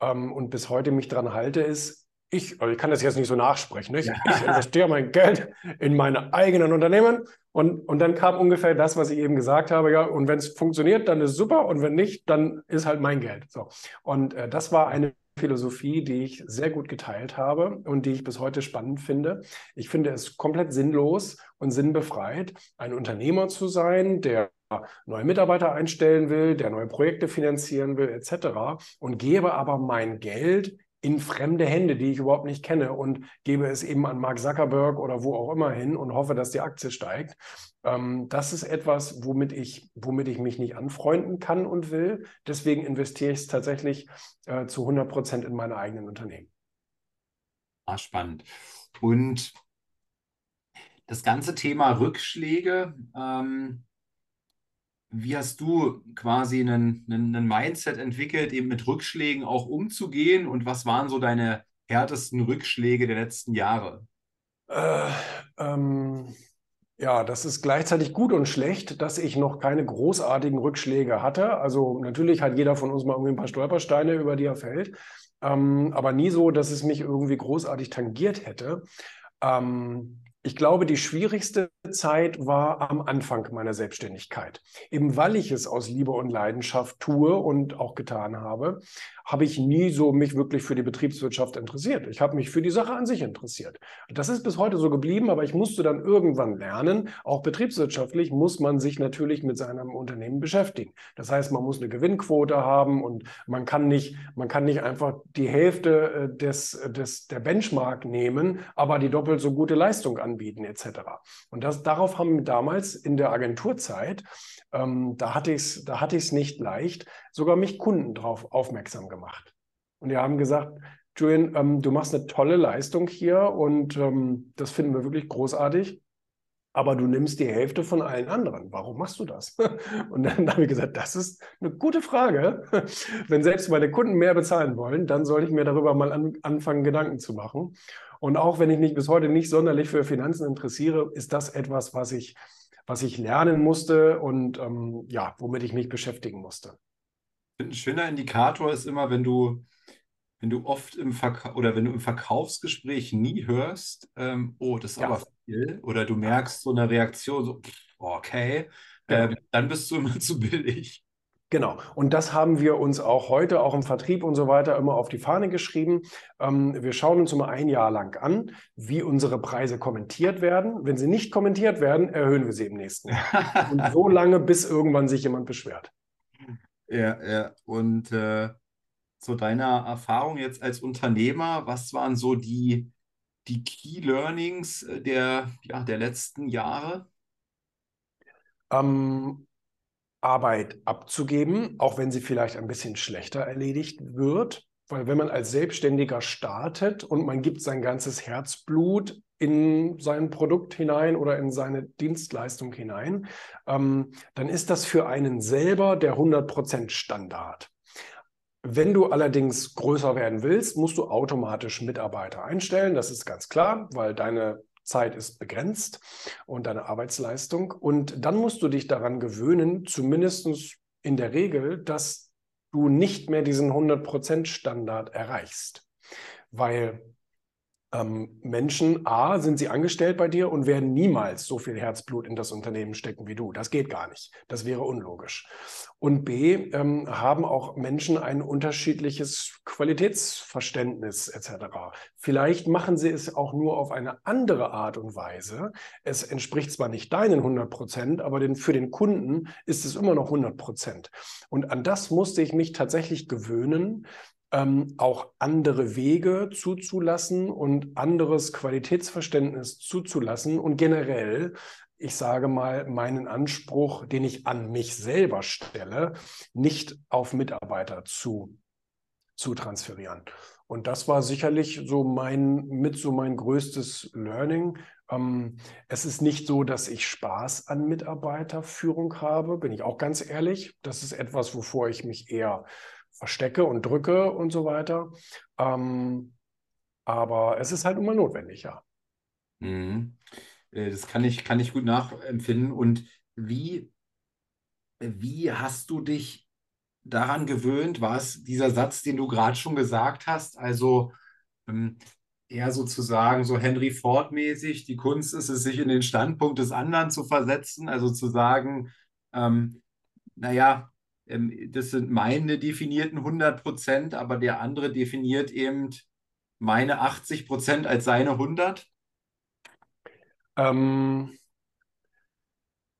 ähm, und bis heute mich daran halte, ist, ich, also ich kann das jetzt nicht so nachsprechen, nicht? Ja. ich investiere mein Geld in meine eigenen Unternehmen und, und dann kam ungefähr das, was ich eben gesagt habe, ja, und wenn es funktioniert, dann ist super und wenn nicht, dann ist halt mein Geld. So. Und äh, das war eine Philosophie, die ich sehr gut geteilt habe und die ich bis heute spannend finde. Ich finde es komplett sinnlos und sinnbefreit, ein Unternehmer zu sein, der neue Mitarbeiter einstellen will, der neue Projekte finanzieren will, etc. und gebe aber mein Geld in fremde Hände, die ich überhaupt nicht kenne und gebe es eben an Mark Zuckerberg oder wo auch immer hin und hoffe, dass die Aktie steigt. Ähm, das ist etwas, womit ich, womit ich mich nicht anfreunden kann und will. Deswegen investiere ich es tatsächlich äh, zu 100 Prozent in meine eigenen Unternehmen. Ah, spannend. Und das ganze Thema Rückschläge, ähm, wie hast du quasi einen, einen, einen, Mindset entwickelt, eben mit Rückschlägen auch umzugehen? Und was waren so deine härtesten Rückschläge der letzten Jahre? Äh, ähm, Ja, das ist gleichzeitig gut und schlecht, dass ich noch keine großartigen Rückschläge hatte. Also natürlich hat jeder von uns mal irgendwie ein paar Stolpersteine, über die er fällt, ähm, aber nie so, dass es mich irgendwie großartig tangiert hätte. Ähm, ich glaube, die schwierigste Zeit war am Anfang meiner Selbstständigkeit. Eben weil ich es aus Liebe und Leidenschaft tue und auch getan habe, habe ich nie so mich wirklich für die Betriebswirtschaft interessiert. Ich habe mich für die Sache an sich interessiert. Das ist bis heute so geblieben, aber ich musste dann irgendwann lernen, auch betriebswirtschaftlich muss man sich natürlich mit seinem Unternehmen beschäftigen. Das heißt, man muss eine Gewinnquote haben und man kann nicht, man kann nicht einfach die Hälfte äh, des, des, der Benchmark nehmen, aber die doppelt so gute Leistung anbieten etc. Und das, darauf haben damals in der Agenturzeit ähm, da hatte ich es da hatte ich's nicht leicht, sogar mich Kunden darauf aufmerksam gemacht. Und die haben gesagt, Julian, ähm, du machst eine tolle Leistung hier und ähm, das finden wir wirklich großartig. Aber du nimmst die Hälfte von allen anderen. Warum machst du das? Und dann habe ich gesagt, das ist eine gute Frage. Wenn selbst meine Kunden mehr bezahlen wollen, dann sollte ich mir darüber mal an, anfangen, Gedanken zu machen. Und auch wenn ich mich bis heute nicht sonderlich für Finanzen interessiere, ist das etwas, was ich was ich lernen musste und ähm, ja, womit ich mich beschäftigen musste. Ein schöner Indikator ist immer, wenn du, wenn du oft im Verkauf oder wenn du im Verkaufsgespräch nie hörst, ähm, oh, das ist ja. aber viel, oder du merkst so eine Reaktion, so, okay, ähm, dann bist du immer zu billig. Genau. Und das haben wir uns auch heute, auch im Vertrieb und so weiter, immer auf die Fahne geschrieben. Ähm, wir schauen uns immer ein Jahr lang an, wie unsere Preise kommentiert werden. Wenn sie nicht kommentiert werden, erhöhen wir sie im nächsten Jahr. und so lange, bis irgendwann sich jemand beschwert. Ja, ja. Und äh, zu deiner Erfahrung jetzt als Unternehmer, was waren so die, die Key Learnings äh, der, ja, der letzten Jahre? Ähm, Arbeit abzugeben, auch wenn sie vielleicht ein bisschen schlechter erledigt wird. Weil wenn man als Selbstständiger startet und man gibt sein ganzes Herzblut in sein Produkt hinein oder in seine Dienstleistung hinein, ähm, dann ist das für einen selber der 100% Standard. Wenn du allerdings größer werden willst, musst du automatisch Mitarbeiter einstellen. Das ist ganz klar, weil deine Zeit ist begrenzt und deine Arbeitsleistung. Und dann musst du dich daran gewöhnen, zumindest in der Regel, dass du nicht mehr diesen 100%-Standard erreichst. Weil ähm, Menschen, A, sind sie angestellt bei dir und werden niemals so viel Herzblut in das Unternehmen stecken wie du. Das geht gar nicht. Das wäre unlogisch. Und B, ähm, haben auch Menschen ein unterschiedliches Qualitätsverständnis etc. Vielleicht machen sie es auch nur auf eine andere Art und Weise. Es entspricht zwar nicht deinen 100 Prozent, aber den, für den Kunden ist es immer noch 100 Prozent. Und an das musste ich mich tatsächlich gewöhnen, ähm, auch andere Wege zuzulassen und anderes Qualitätsverständnis zuzulassen und generell, ich sage mal, meinen Anspruch, den ich an mich selber stelle, nicht auf Mitarbeiter zu, zu transferieren. Und das war sicherlich so mein, mit so mein größtes Learning. Ähm, es ist nicht so, dass ich Spaß an Mitarbeiterführung habe, bin ich auch ganz ehrlich. Das ist etwas, wovor ich mich eher verstecke und drücke und so weiter. Ähm, aber es ist halt immer notwendig, ja. Mhm. Äh, das kann ich, kann ich gut nachempfinden. Und wie, wie hast du dich daran gewöhnt? War es dieser Satz, den du gerade schon gesagt hast? Also ähm, eher sozusagen so Henry Ford-mäßig, die Kunst ist es, sich in den Standpunkt des anderen zu versetzen, also zu sagen, ähm, naja, das sind meine definierten 100 Prozent, aber der andere definiert eben meine 80 Prozent als seine 100? Ähm,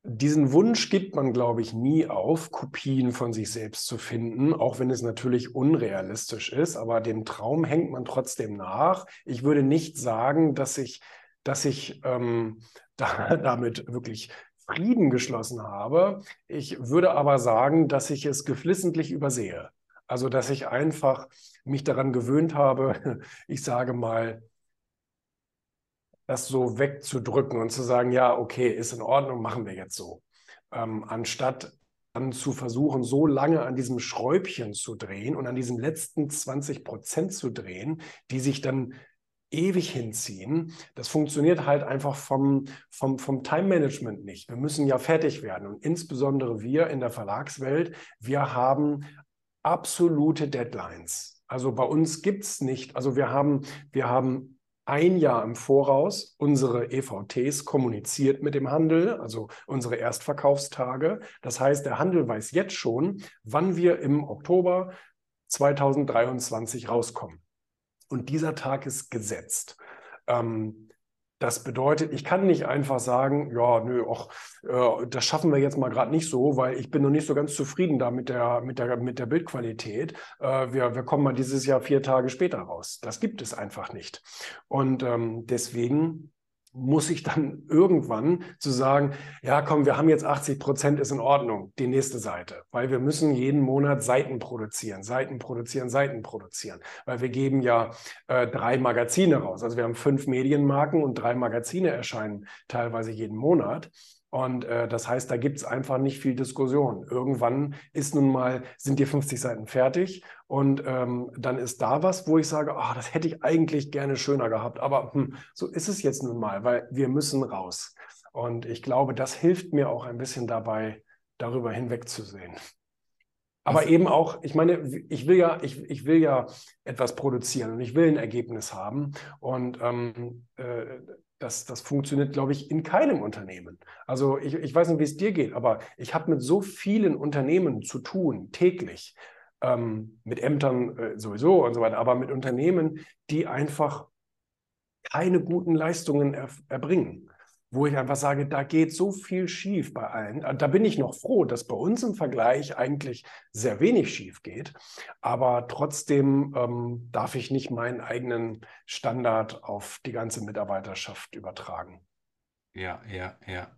diesen Wunsch gibt man, glaube ich, nie auf, Kopien von sich selbst zu finden, auch wenn es natürlich unrealistisch ist, aber dem Traum hängt man trotzdem nach. Ich würde nicht sagen, dass ich, dass ich ähm, da, damit wirklich Frieden geschlossen habe. Ich würde aber sagen, dass ich es geflissentlich übersehe. Also, dass ich einfach mich daran gewöhnt habe, ich sage mal, das so wegzudrücken und zu sagen, ja, okay, ist in Ordnung, machen wir jetzt so. Ähm, anstatt dann zu versuchen, so lange an diesem Schräubchen zu drehen und an diesen letzten 20 Prozent zu drehen, die sich dann ewig hinziehen. Das funktioniert halt einfach vom, vom, vom Time-Management nicht. Wir müssen ja fertig werden. Und insbesondere wir in der Verlagswelt, wir haben absolute Deadlines. Also bei uns gibt es nicht, also wir haben, wir haben ein Jahr im Voraus unsere EVTs kommuniziert mit dem Handel, also unsere Erstverkaufstage. Das heißt, der Handel weiß jetzt schon, wann wir im Oktober 2023 rauskommen. Und dieser Tag ist gesetzt. Ähm, das bedeutet, ich kann nicht einfach sagen, ja, nö, och, äh, das schaffen wir jetzt mal gerade nicht so, weil ich bin noch nicht so ganz zufrieden da mit der, mit der, mit der Bildqualität. Äh, wir, wir kommen mal dieses Jahr vier Tage später raus. Das gibt es einfach nicht. Und ähm, deswegen muss ich dann irgendwann zu sagen, ja, komm, wir haben jetzt 80 Prozent, ist in Ordnung, die nächste Seite, weil wir müssen jeden Monat Seiten produzieren, Seiten produzieren, Seiten produzieren, weil wir geben ja äh, drei Magazine raus. Also wir haben fünf Medienmarken und drei Magazine erscheinen teilweise jeden Monat. Und äh, das heißt, da gibt es einfach nicht viel Diskussion. Irgendwann ist nun mal, sind die 50 Seiten fertig und ähm, dann ist da was, wo ich sage, oh, das hätte ich eigentlich gerne schöner gehabt. Aber hm, so ist es jetzt nun mal, weil wir müssen raus. Und ich glaube, das hilft mir auch ein bisschen dabei, darüber hinwegzusehen. Aber also, eben auch, ich meine, ich will ja, ich, ich will ja etwas produzieren und ich will ein Ergebnis haben. Und ähm, äh, das, das funktioniert, glaube ich, in keinem Unternehmen. Also ich, ich weiß nicht, wie es dir geht, aber ich habe mit so vielen Unternehmen zu tun, täglich, ähm, mit Ämtern äh, sowieso und so weiter, aber mit Unternehmen, die einfach keine guten Leistungen er, erbringen wo ich einfach sage, da geht so viel schief bei allen. Äh, da bin ich noch froh, dass bei uns im Vergleich eigentlich sehr wenig schief geht. Aber trotzdem ähm, darf ich nicht meinen eigenen Standard auf die ganze Mitarbeiterschaft übertragen. Ja, ja, ja.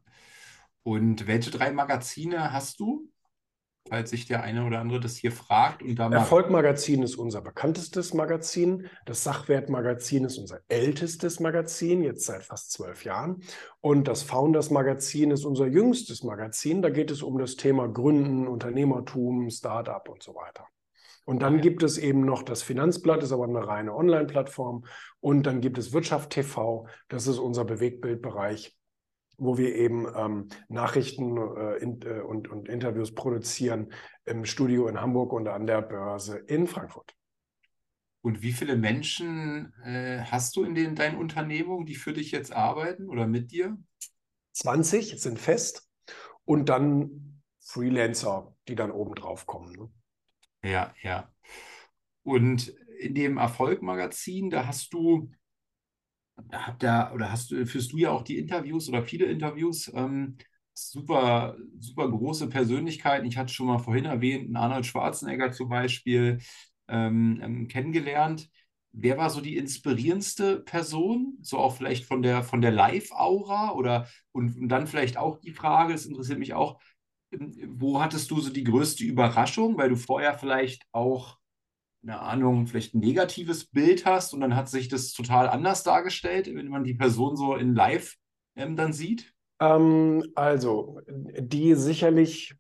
Und welche drei Magazine hast du? Falls sich der eine oder andere das hier fragt. Und da Erfolgmagazin ist unser bekanntestes Magazin. Das Sachwertmagazin ist unser ältestes Magazin, jetzt seit fast zwölf Jahren. Und das Founders Magazin ist unser jüngstes Magazin. Da geht es um das Thema Gründen, Unternehmertum, Startup und so weiter. Und dann gibt es eben noch das Finanzblatt, ist aber eine reine Online-Plattform. Und dann gibt es Wirtschaft TV, das ist unser Bewegtbildbereich wo wir eben ähm, Nachrichten äh, in, äh, und, und Interviews produzieren im Studio in Hamburg und an der Börse in Frankfurt. Und wie viele Menschen äh, hast du in den, deinen Unternehmungen, die für dich jetzt arbeiten oder mit dir? 20 sind fest und dann Freelancer, die dann oben drauf kommen. Ne? Ja, ja. Und in dem Erfolg-Magazin, da hast du habt ihr, oder hast du, führst du ja auch die Interviews oder viele Interviews. Ähm, super, super große Persönlichkeiten. Ich hatte schon mal vorhin erwähnt, Arnold Schwarzenegger zum Beispiel ähm, ähm, kennengelernt. Wer war so die inspirierendste Person? So auch vielleicht von der, von der Live-Aura oder und, und dann vielleicht auch die Frage, das interessiert mich auch, ähm, wo hattest du so die größte Überraschung, weil du vorher vielleicht auch eine Ahnung, vielleicht ein negatives Bild hast und dann hat sich das total anders dargestellt, wenn man die Person so in Live ähm, dann sieht? Ähm, also, die sicherlich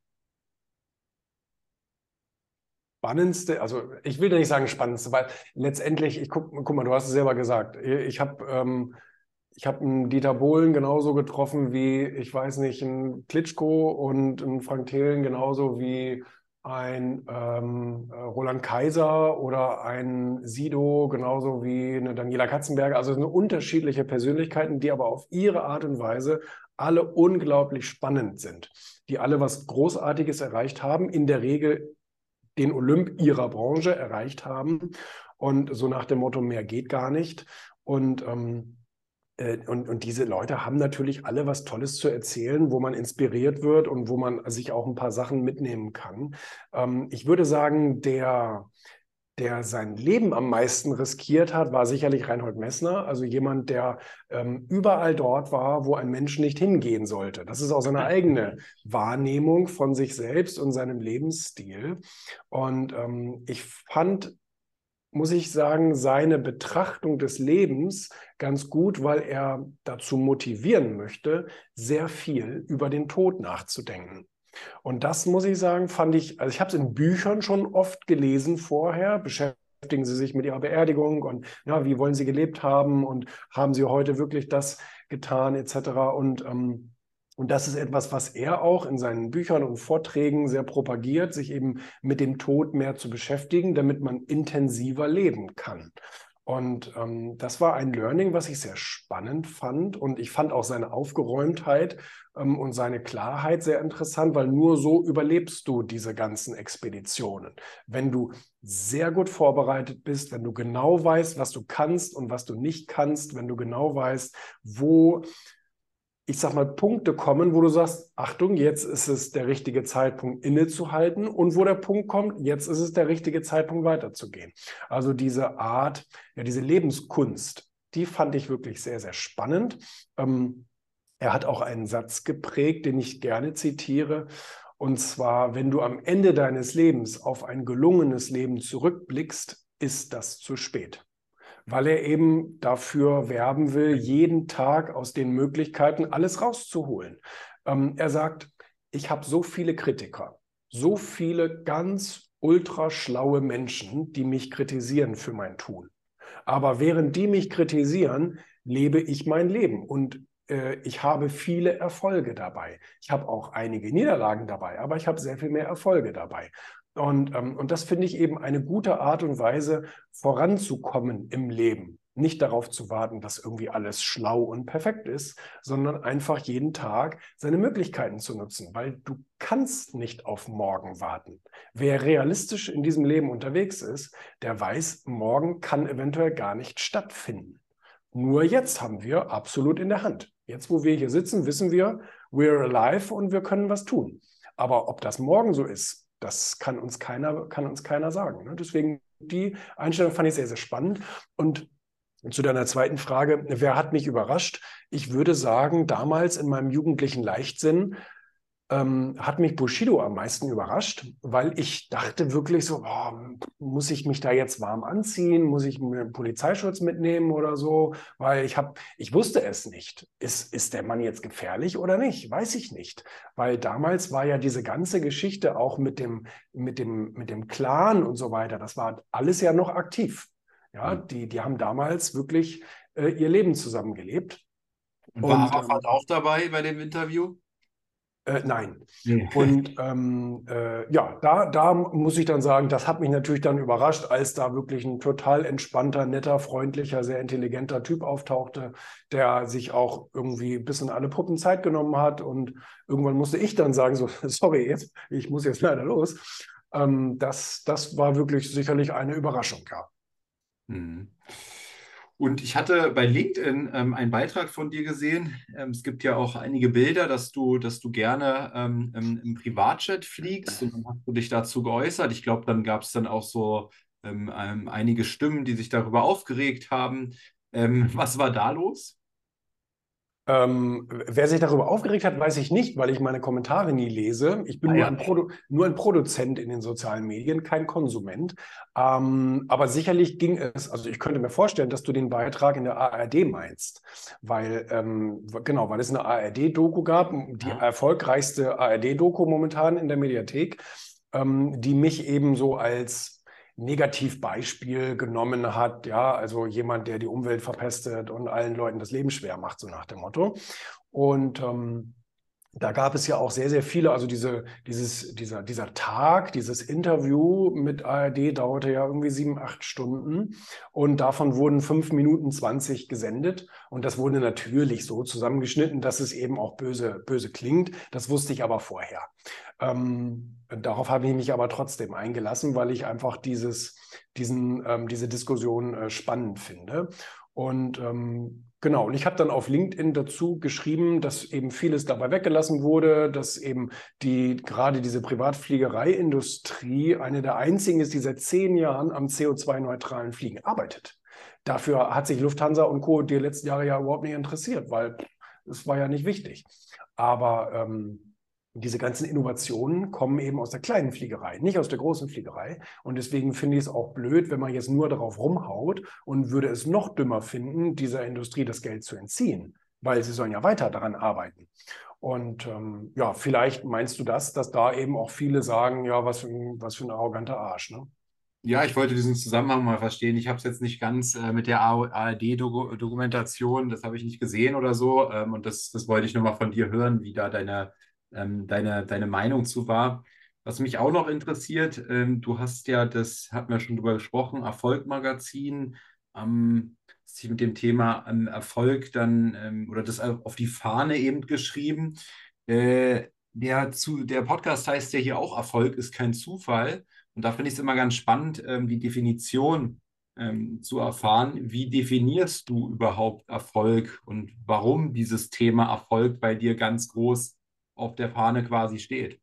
spannendste, also ich will da nicht sagen spannendste, weil letztendlich, ich guck, guck mal, du hast es selber gesagt, ich habe ähm, ich habe einen Dieter Bohlen genauso getroffen wie, ich weiß nicht, einen Klitschko und einen Frank Thelen genauso wie ein ähm, äh, Roland Kaiser oder ein Sido, genauso wie eine Daniela Katzenberger. Also eine unterschiedliche Persönlichkeiten, die aber auf ihre Art und Weise alle unglaublich spannend sind, die alle was Großartiges erreicht haben, in der Regel den Olymp ihrer Branche erreicht haben und so nach dem Motto, mehr geht gar nicht. Und ähm, äh, und, und diese Leute haben natürlich alle was Tolles zu erzählen, wo man inspiriert wird und wo man sich auch ein paar Sachen mitnehmen kann. Ähm, ich würde sagen, der, der sein Leben am meisten riskiert hat, war sicherlich Reinhold Messner, also jemand, der ähm, überall dort war, wo ein Mensch nicht hingehen sollte. Das ist auch seine eigene Wahrnehmung von sich selbst und seinem Lebensstil. Und ähm, ich fand muss ich sagen, seine Betrachtung des Lebens ganz gut, weil er dazu motivieren möchte, sehr viel über den Tod nachzudenken. Und das muss ich sagen, fand ich, also ich habe es in Büchern schon oft gelesen vorher, beschäftigen Sie sich mit Ihrer Beerdigung und ja, wie wollen Sie gelebt haben und haben Sie heute wirklich das getan etc. Und ähm, und das ist etwas, was er auch in seinen Büchern und Vorträgen sehr propagiert, sich eben mit dem Tod mehr zu beschäftigen, damit man intensiver leben kann. Und ähm, das war ein Learning, was ich sehr spannend fand. Und ich fand auch seine Aufgeräumtheit ähm, und seine Klarheit sehr interessant, weil nur so überlebst du diese ganzen Expeditionen. Wenn du sehr gut vorbereitet bist, wenn du genau weißt, was du kannst und was du nicht kannst, wenn du genau weißt, wo ich sag mal, Punkte kommen, wo du sagst, Achtung, jetzt ist es der richtige Zeitpunkt innezuhalten und wo der Punkt kommt, jetzt ist es der richtige Zeitpunkt weiterzugehen. Also diese Art, ja, diese Lebenskunst, die fand ich wirklich sehr, sehr spannend. Ähm, er hat auch einen Satz geprägt, den ich gerne zitiere. Und zwar, wenn du am Ende deines Lebens auf ein gelungenes Leben zurückblickst, ist das zu spät weil er eben dafür werben will, jeden Tag aus den Möglichkeiten alles rauszuholen. Ähm, er sagt, ich habe so viele Kritiker, so viele ganz ultra schlaue Menschen, die mich kritisieren für mein Tun. Aber während die mich kritisieren, lebe ich mein Leben und äh, ich habe viele Erfolge dabei. Ich habe auch einige Niederlagen dabei, aber ich habe sehr viel mehr Erfolge dabei. Und, ähm, und das finde ich eben eine gute Art und Weise, voranzukommen im Leben. Nicht darauf zu warten, dass irgendwie alles schlau und perfekt ist, sondern einfach jeden Tag seine Möglichkeiten zu nutzen, weil du kannst nicht auf morgen warten. Wer realistisch in diesem Leben unterwegs ist, der weiß, morgen kann eventuell gar nicht stattfinden. Nur jetzt haben wir absolut in der Hand. Jetzt, wo wir hier sitzen, wissen wir, we're alive und wir können was tun. Aber ob das morgen so ist, das kann uns keiner, kann uns keiner sagen. Ne? Deswegen die Einstellung fand ich sehr, sehr spannend. Und zu deiner zweiten Frage, wer hat mich überrascht? Ich würde sagen, damals in meinem jugendlichen Leichtsinn ähm, hat mich Bushido am meisten überrascht, weil ich dachte wirklich so, boah, muss ich mich da jetzt warm anziehen? Muss ich einen Polizeischutz mitnehmen oder so? Weil ich habe, ich wusste es nicht. Ist, ist der Mann jetzt gefährlich oder nicht? Weiß ich nicht. Weil damals war ja diese ganze Geschichte auch mit dem, mit dem, mit dem Clan und so weiter, das war alles ja noch aktiv. Ja, mhm. die, die haben damals wirklich äh, ihr Leben zusammengelebt. Und war Arafat ähm, auch dabei bei dem Interview? Äh, nein. Nee. Und ähm, äh, ja, da, da muss ich dann sagen, das hat mich natürlich dann überrascht, als da wirklich ein total entspannter, netter, freundlicher, sehr intelligenter Typ auftauchte, der sich auch irgendwie bis in alle Puppen Zeit genommen hat. Und irgendwann musste ich dann sagen, so, sorry, jetzt, ich muss jetzt leider los. Ähm, das, das war wirklich sicherlich eine Überraschung, ja. Mhm. Und ich hatte bei LinkedIn ähm, einen Beitrag von dir gesehen. Ähm, es gibt ja auch einige Bilder, dass du, dass du gerne ähm, im, im, Privatjet fliegst und dann hast du dich dazu geäußert. Ich glaube, dann gab es dann auch so ähm, ähm, einige Stimmen, die sich darüber aufgeregt haben. Ähm, was war da los? Ähm, wer sich darüber aufgeregt hat, weiß ich nicht, weil ich meine Kommentare nie lese. Ich bin ah, nur, ja. ein nur, ein Produzent in den sozialen Medien, kein Konsument. Ähm, aber sicherlich ging es, also ich könnte mir vorstellen, dass du den Beitrag in der ARD meinst, weil, ähm, genau, weil es eine ARD-Doku gab, die ja. erfolgreichste ARD-Doku momentan in der Mediathek, ähm, die mich eben so als Negativbeispiel genommen hat, ja, also jemand, der die Umwelt verpestet und allen Leuten das Leben schwer macht, so nach dem Motto. Und ähm, da gab es ja auch sehr, sehr viele, also diese, dieses, dieser, dieser Tag, dieses Interview mit ARD dauerte ja irgendwie sieben, acht Stunden und davon wurden fünf Minuten zwanzig gesendet und das wurde natürlich so zusammengeschnitten, dass es eben auch böse, böse klingt. Das wusste ich aber vorher. Ähm, darauf habe ich mich aber trotzdem eingelassen, weil ich einfach dieses, diesen, ähm, diese Diskussion äh, spannend finde. Und ähm, genau, und ich habe dann auf LinkedIn dazu geschrieben, dass eben vieles dabei weggelassen wurde, dass eben die gerade diese Privatfliegereiindustrie eine der einzigen ist, die seit zehn Jahren am CO2-neutralen Fliegen arbeitet. Dafür hat sich Lufthansa und Co. die letzten Jahre ja überhaupt nicht interessiert, weil es war ja nicht wichtig. Aber ähm, diese ganzen Innovationen kommen eben aus der kleinen Fliegerei, nicht aus der großen Fliegerei. Und deswegen finde ich es auch blöd, wenn man jetzt nur darauf rumhaut und würde es noch dümmer finden, dieser Industrie das Geld zu entziehen, weil sie sollen ja weiter daran arbeiten. Und ähm, ja, vielleicht meinst du das, dass da eben auch viele sagen, ja, was für ein, was für ein arroganter Arsch. Ne? Ja, ich wollte diesen Zusammenhang mal verstehen. Ich habe es jetzt nicht ganz äh, mit der ARD-Dokumentation, das habe ich nicht gesehen oder so. Ähm, und das, das wollte ich nochmal von dir hören, wie da deine, ähm, deine, deine Meinung zu war. Was mich auch noch interessiert, ähm, du hast ja, das hatten wir schon drüber gesprochen, Erfolg-Magazin, ähm, sich mit dem Thema ähm, Erfolg dann ähm, oder das auf die Fahne eben geschrieben. Äh, der, zu, der Podcast heißt ja hier auch Erfolg ist kein Zufall. Und da finde ich es immer ganz spannend, ähm, die Definition zu erfahren. Wie definierst du überhaupt Erfolg und warum dieses Thema Erfolg bei dir ganz groß auf der Fahne quasi steht?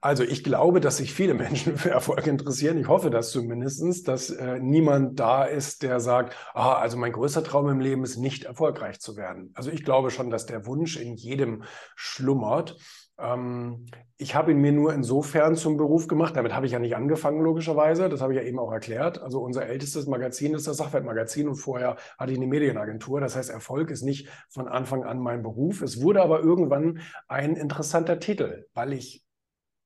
Also ich glaube, dass sich viele Menschen für Erfolg interessieren. Ich hoffe das zumindest, dass äh, niemand da ist, der sagt, ah, also mein größter Traum im Leben ist nicht erfolgreich zu werden. Also ich glaube schon, dass der Wunsch in jedem schlummert. Ähm, ich habe ihn mir nur insofern zum Beruf gemacht. Damit habe ich ja nicht angefangen, logischerweise. Das habe ich ja eben auch erklärt. Also unser ältestes Magazin ist das Sachwertmagazin und vorher hatte ich eine Medienagentur. Das heißt, Erfolg ist nicht von Anfang an mein Beruf. Es wurde aber irgendwann ein interessanter Titel, weil ich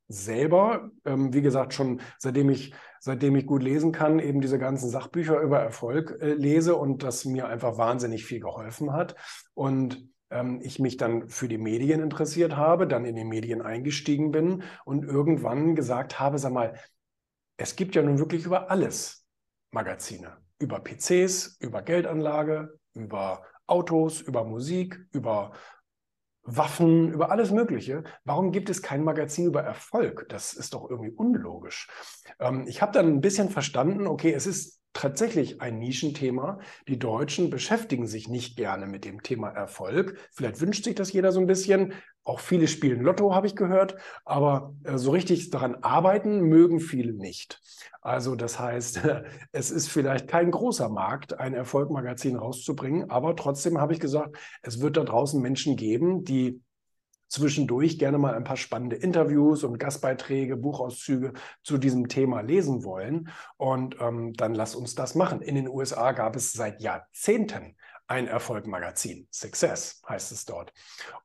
selber, ähm, wie gesagt, schon seitdem ich, seitdem ich gut lesen kann, eben diese ganzen Sachbücher über Erfolg äh, lese und das mir einfach wahnsinnig viel geholfen hat. Und ich mich dann für die Medien interessiert habe, dann in die Medien eingestiegen bin und irgendwann gesagt habe, sag mal, es gibt ja nun wirklich über alles Magazine. Über PCs, über Geldanlage, über Autos, über Musik, über Waffen, über alles Mögliche. Warum gibt es kein Magazin über Erfolg? Das ist doch irgendwie unlogisch. Ähm, ich habe dann ein bisschen verstanden, okay, es ist tatsächlich ein Nischenthema. Die Deutschen beschäftigen sich nicht gerne mit dem Thema Erfolg. Vielleicht wünscht sich das jeder so ein bisschen. Auch viele spielen Lotto, habe ich gehört, aber äh, so richtig daran arbeiten mögen viele nicht. Also das heißt, es ist vielleicht kein großer Markt, ein Erfolgmagazin rauszubringen, aber trotzdem habe ich gesagt, es wird da draußen Menschen geben, die zwischendurch gerne mal ein paar spannende Interviews und Gastbeiträge, Buchauszüge zu diesem Thema lesen wollen. Und ähm, dann lass uns das machen. In den USA gab es seit Jahrzehnten ein Erfolgmagazin. Success heißt es dort.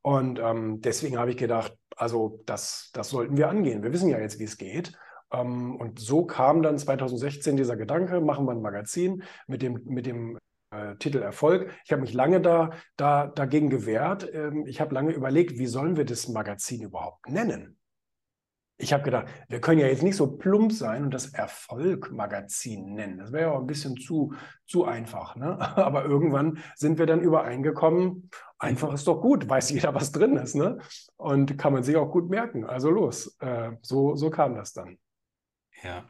Und ähm, deswegen habe ich gedacht, also das, das sollten wir angehen. Wir wissen ja jetzt, wie es geht. Ähm, und so kam dann 2016 dieser Gedanke, machen wir ein Magazin mit dem, mit dem äh, Titel Erfolg. Ich habe mich lange da, da, dagegen gewehrt. Ähm, ich habe lange überlegt, wie sollen wir das Magazin überhaupt nennen? Ich habe gedacht, wir können ja jetzt nicht so plump sein und das Erfolg-Magazin nennen. Das wäre ja auch ein bisschen zu, zu einfach. Ne? Aber irgendwann sind wir dann übereingekommen, einfach ist doch gut, weiß jeder, was drin ist. Ne? Und kann man sich auch gut merken. Also los, äh, so, so kam das dann. Ja,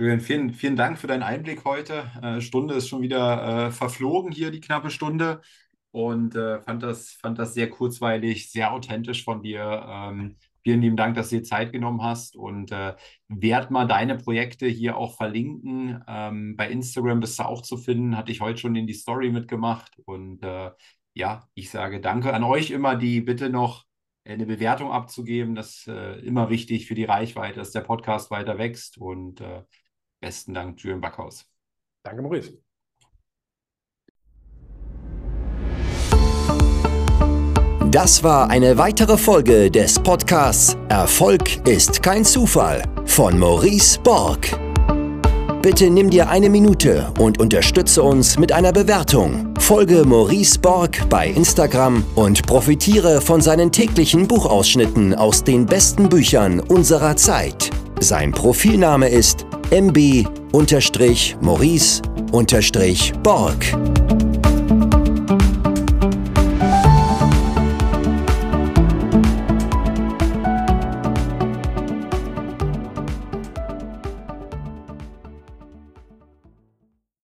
Julian, vielen, vielen Dank für deinen Einblick heute. Äh, Stunde ist schon wieder äh, verflogen hier, die knappe Stunde. Und äh, fand, das, fand das sehr kurzweilig, sehr authentisch von dir. Ähm, vielen lieben Dank, dass du dir Zeit genommen hast. Und äh, werd mal deine Projekte hier auch verlinken. Ähm, bei Instagram bist du auch zu finden. Hatte ich heute schon in die Story mitgemacht. Und äh, ja, ich sage danke an euch immer, die bitte noch eine Bewertung abzugeben. Das ist äh, immer wichtig für die Reichweite, dass der Podcast weiter wächst. Und äh, Besten Dank, Julian Backhaus. Danke, Maurice. Das war eine weitere Folge des Podcasts Erfolg ist kein Zufall von Maurice Borg. Bitte nimm dir eine Minute und unterstütze uns mit einer Bewertung. Folge Maurice Borg bei Instagram und profitiere von seinen täglichen Buchausschnitten aus den besten Büchern unserer Zeit. Sein Profilname ist mb-maurice-borg.